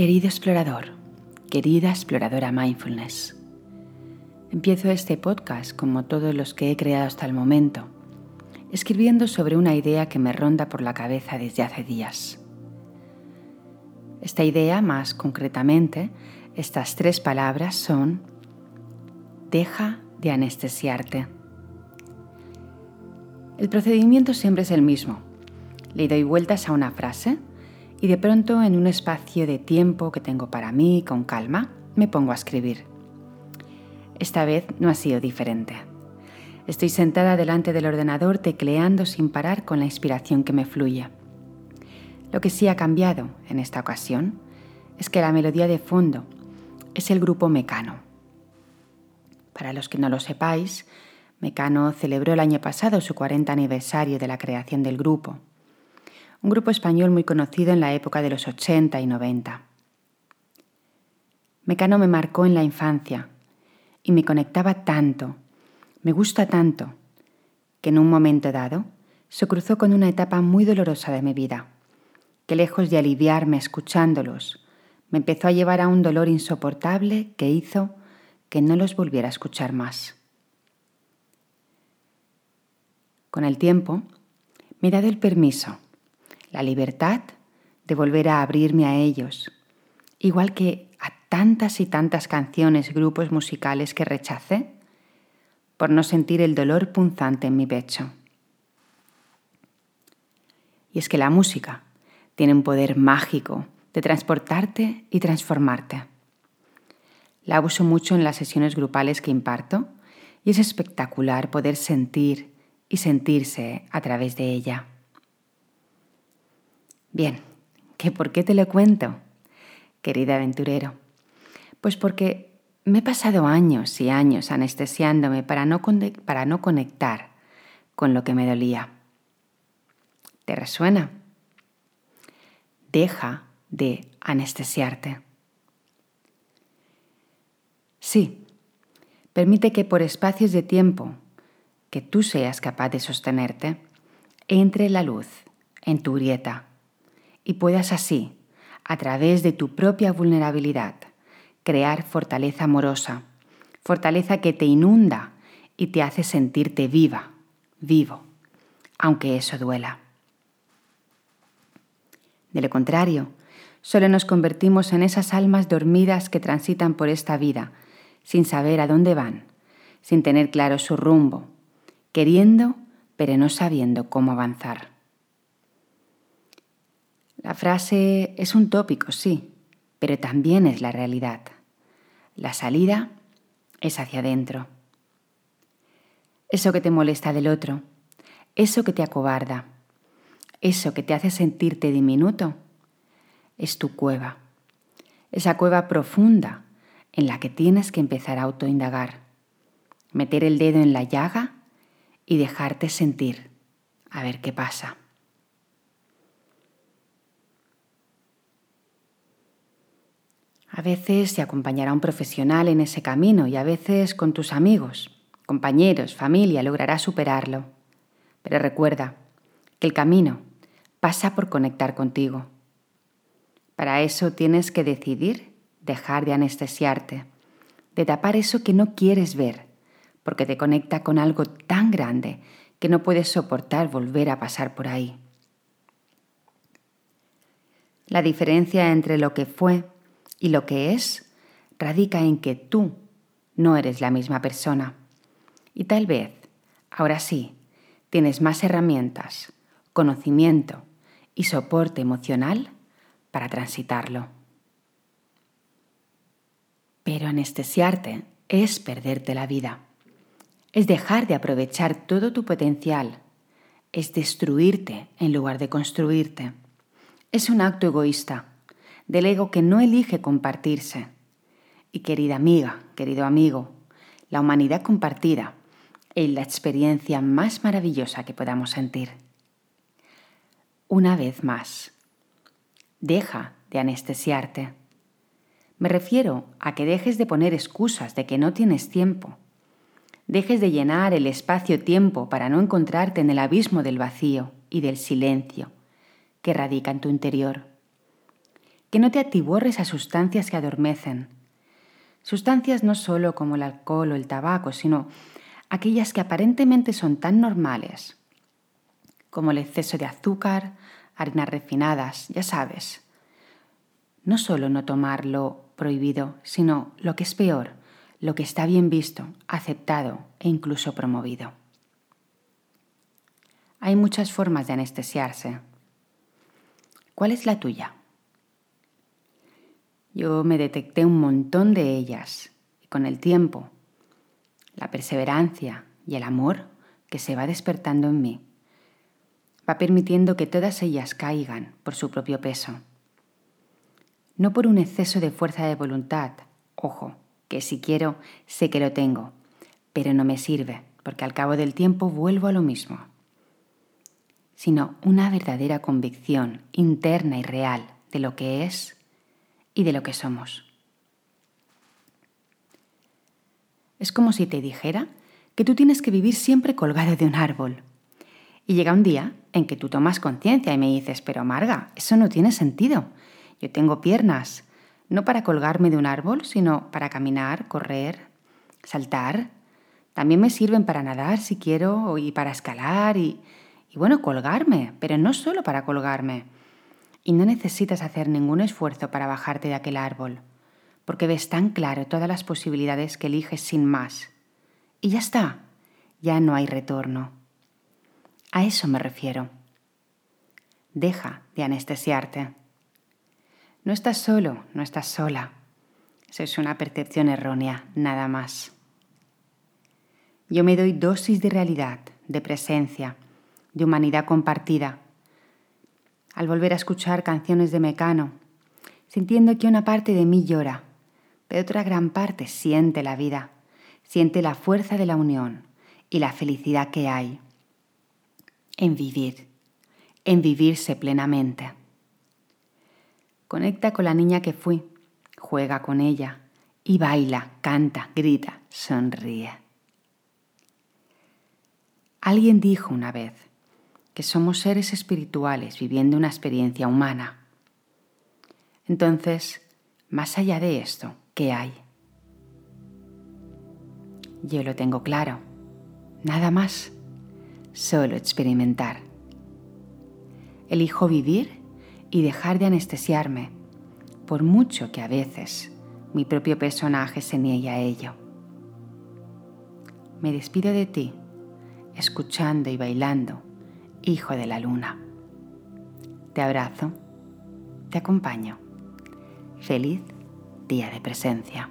Querido explorador, querida exploradora mindfulness, empiezo este podcast como todos los que he creado hasta el momento, escribiendo sobre una idea que me ronda por la cabeza desde hace días. Esta idea, más concretamente, estas tres palabras son, deja de anestesiarte. El procedimiento siempre es el mismo. Le doy vueltas a una frase y de pronto en un espacio de tiempo que tengo para mí, con calma, me pongo a escribir. Esta vez no ha sido diferente. Estoy sentada delante del ordenador tecleando sin parar con la inspiración que me fluye. Lo que sí ha cambiado en esta ocasión es que la melodía de fondo es el grupo Mecano. Para los que no lo sepáis, Mecano celebró el año pasado su 40 aniversario de la creación del grupo un grupo español muy conocido en la época de los 80 y 90. Mecano me marcó en la infancia y me conectaba tanto, me gusta tanto, que en un momento dado se cruzó con una etapa muy dolorosa de mi vida, que lejos de aliviarme escuchándolos, me empezó a llevar a un dolor insoportable que hizo que no los volviera a escuchar más. Con el tiempo, me he dado el permiso la libertad de volver a abrirme a ellos, igual que a tantas y tantas canciones, grupos musicales que rechacé por no sentir el dolor punzante en mi pecho. Y es que la música tiene un poder mágico de transportarte y transformarte. La uso mucho en las sesiones grupales que imparto y es espectacular poder sentir y sentirse a través de ella. Bien, ¿qué por qué te lo cuento, querida aventurero? Pues porque me he pasado años y años anestesiándome para no, para no conectar con lo que me dolía. ¿Te resuena? Deja de anestesiarte. Sí, permite que por espacios de tiempo que tú seas capaz de sostenerte, entre la luz en tu grieta y puedas así, a través de tu propia vulnerabilidad, crear fortaleza amorosa, fortaleza que te inunda y te hace sentirte viva, vivo, aunque eso duela. De lo contrario, solo nos convertimos en esas almas dormidas que transitan por esta vida sin saber a dónde van, sin tener claro su rumbo, queriendo pero no sabiendo cómo avanzar. La frase es un tópico, sí, pero también es la realidad. La salida es hacia adentro. Eso que te molesta del otro, eso que te acobarda, eso que te hace sentirte diminuto, es tu cueva. Esa cueva profunda en la que tienes que empezar a autoindagar, meter el dedo en la llaga y dejarte sentir, a ver qué pasa. A veces te acompañará un profesional en ese camino y a veces con tus amigos, compañeros, familia lograrás superarlo. Pero recuerda que el camino pasa por conectar contigo. Para eso tienes que decidir dejar de anestesiarte, de tapar eso que no quieres ver, porque te conecta con algo tan grande que no puedes soportar volver a pasar por ahí. La diferencia entre lo que fue y lo que es radica en que tú no eres la misma persona. Y tal vez, ahora sí, tienes más herramientas, conocimiento y soporte emocional para transitarlo. Pero anestesiarte es perderte la vida, es dejar de aprovechar todo tu potencial, es destruirte en lugar de construirte. Es un acto egoísta del ego que no elige compartirse. Y querida amiga, querido amigo, la humanidad compartida es la experiencia más maravillosa que podamos sentir. Una vez más, deja de anestesiarte. Me refiero a que dejes de poner excusas de que no tienes tiempo. Dejes de llenar el espacio-tiempo para no encontrarte en el abismo del vacío y del silencio que radica en tu interior que no te atiborres a sustancias que adormecen. Sustancias no solo como el alcohol o el tabaco, sino aquellas que aparentemente son tan normales, como el exceso de azúcar, harinas refinadas, ya sabes. No solo no tomar lo prohibido, sino lo que es peor, lo que está bien visto, aceptado e incluso promovido. Hay muchas formas de anestesiarse. ¿Cuál es la tuya? Yo me detecté un montón de ellas y con el tiempo, la perseverancia y el amor que se va despertando en mí, va permitiendo que todas ellas caigan por su propio peso. No por un exceso de fuerza de voluntad, ojo, que si quiero sé que lo tengo, pero no me sirve, porque al cabo del tiempo vuelvo a lo mismo, sino una verdadera convicción interna y real de lo que es y de lo que somos. Es como si te dijera que tú tienes que vivir siempre colgado de un árbol. Y llega un día en que tú tomas conciencia y me dices, pero Marga, eso no tiene sentido. Yo tengo piernas, no para colgarme de un árbol, sino para caminar, correr, saltar. También me sirven para nadar si quiero y para escalar y, bueno, colgarme, pero no solo para colgarme y no necesitas hacer ningún esfuerzo para bajarte de aquel árbol, porque ves tan claro todas las posibilidades que eliges sin más. Y ya está, ya no hay retorno. A eso me refiero. Deja de anestesiarte. No estás solo, no estás sola. Eso es una percepción errónea, nada más. Yo me doy dosis de realidad, de presencia, de humanidad compartida, al volver a escuchar canciones de Mecano, sintiendo que una parte de mí llora, pero otra gran parte siente la vida, siente la fuerza de la unión y la felicidad que hay en vivir, en vivirse plenamente. Conecta con la niña que fui, juega con ella y baila, canta, grita, sonríe. Alguien dijo una vez, que somos seres espirituales viviendo una experiencia humana. Entonces, más allá de esto, ¿qué hay? Yo lo tengo claro. Nada más. Solo experimentar. Elijo vivir y dejar de anestesiarme, por mucho que a veces mi propio personaje se niegue a ello. Me despido de ti, escuchando y bailando hijo de la luna. Te abrazo, te acompaño. Feliz día de presencia.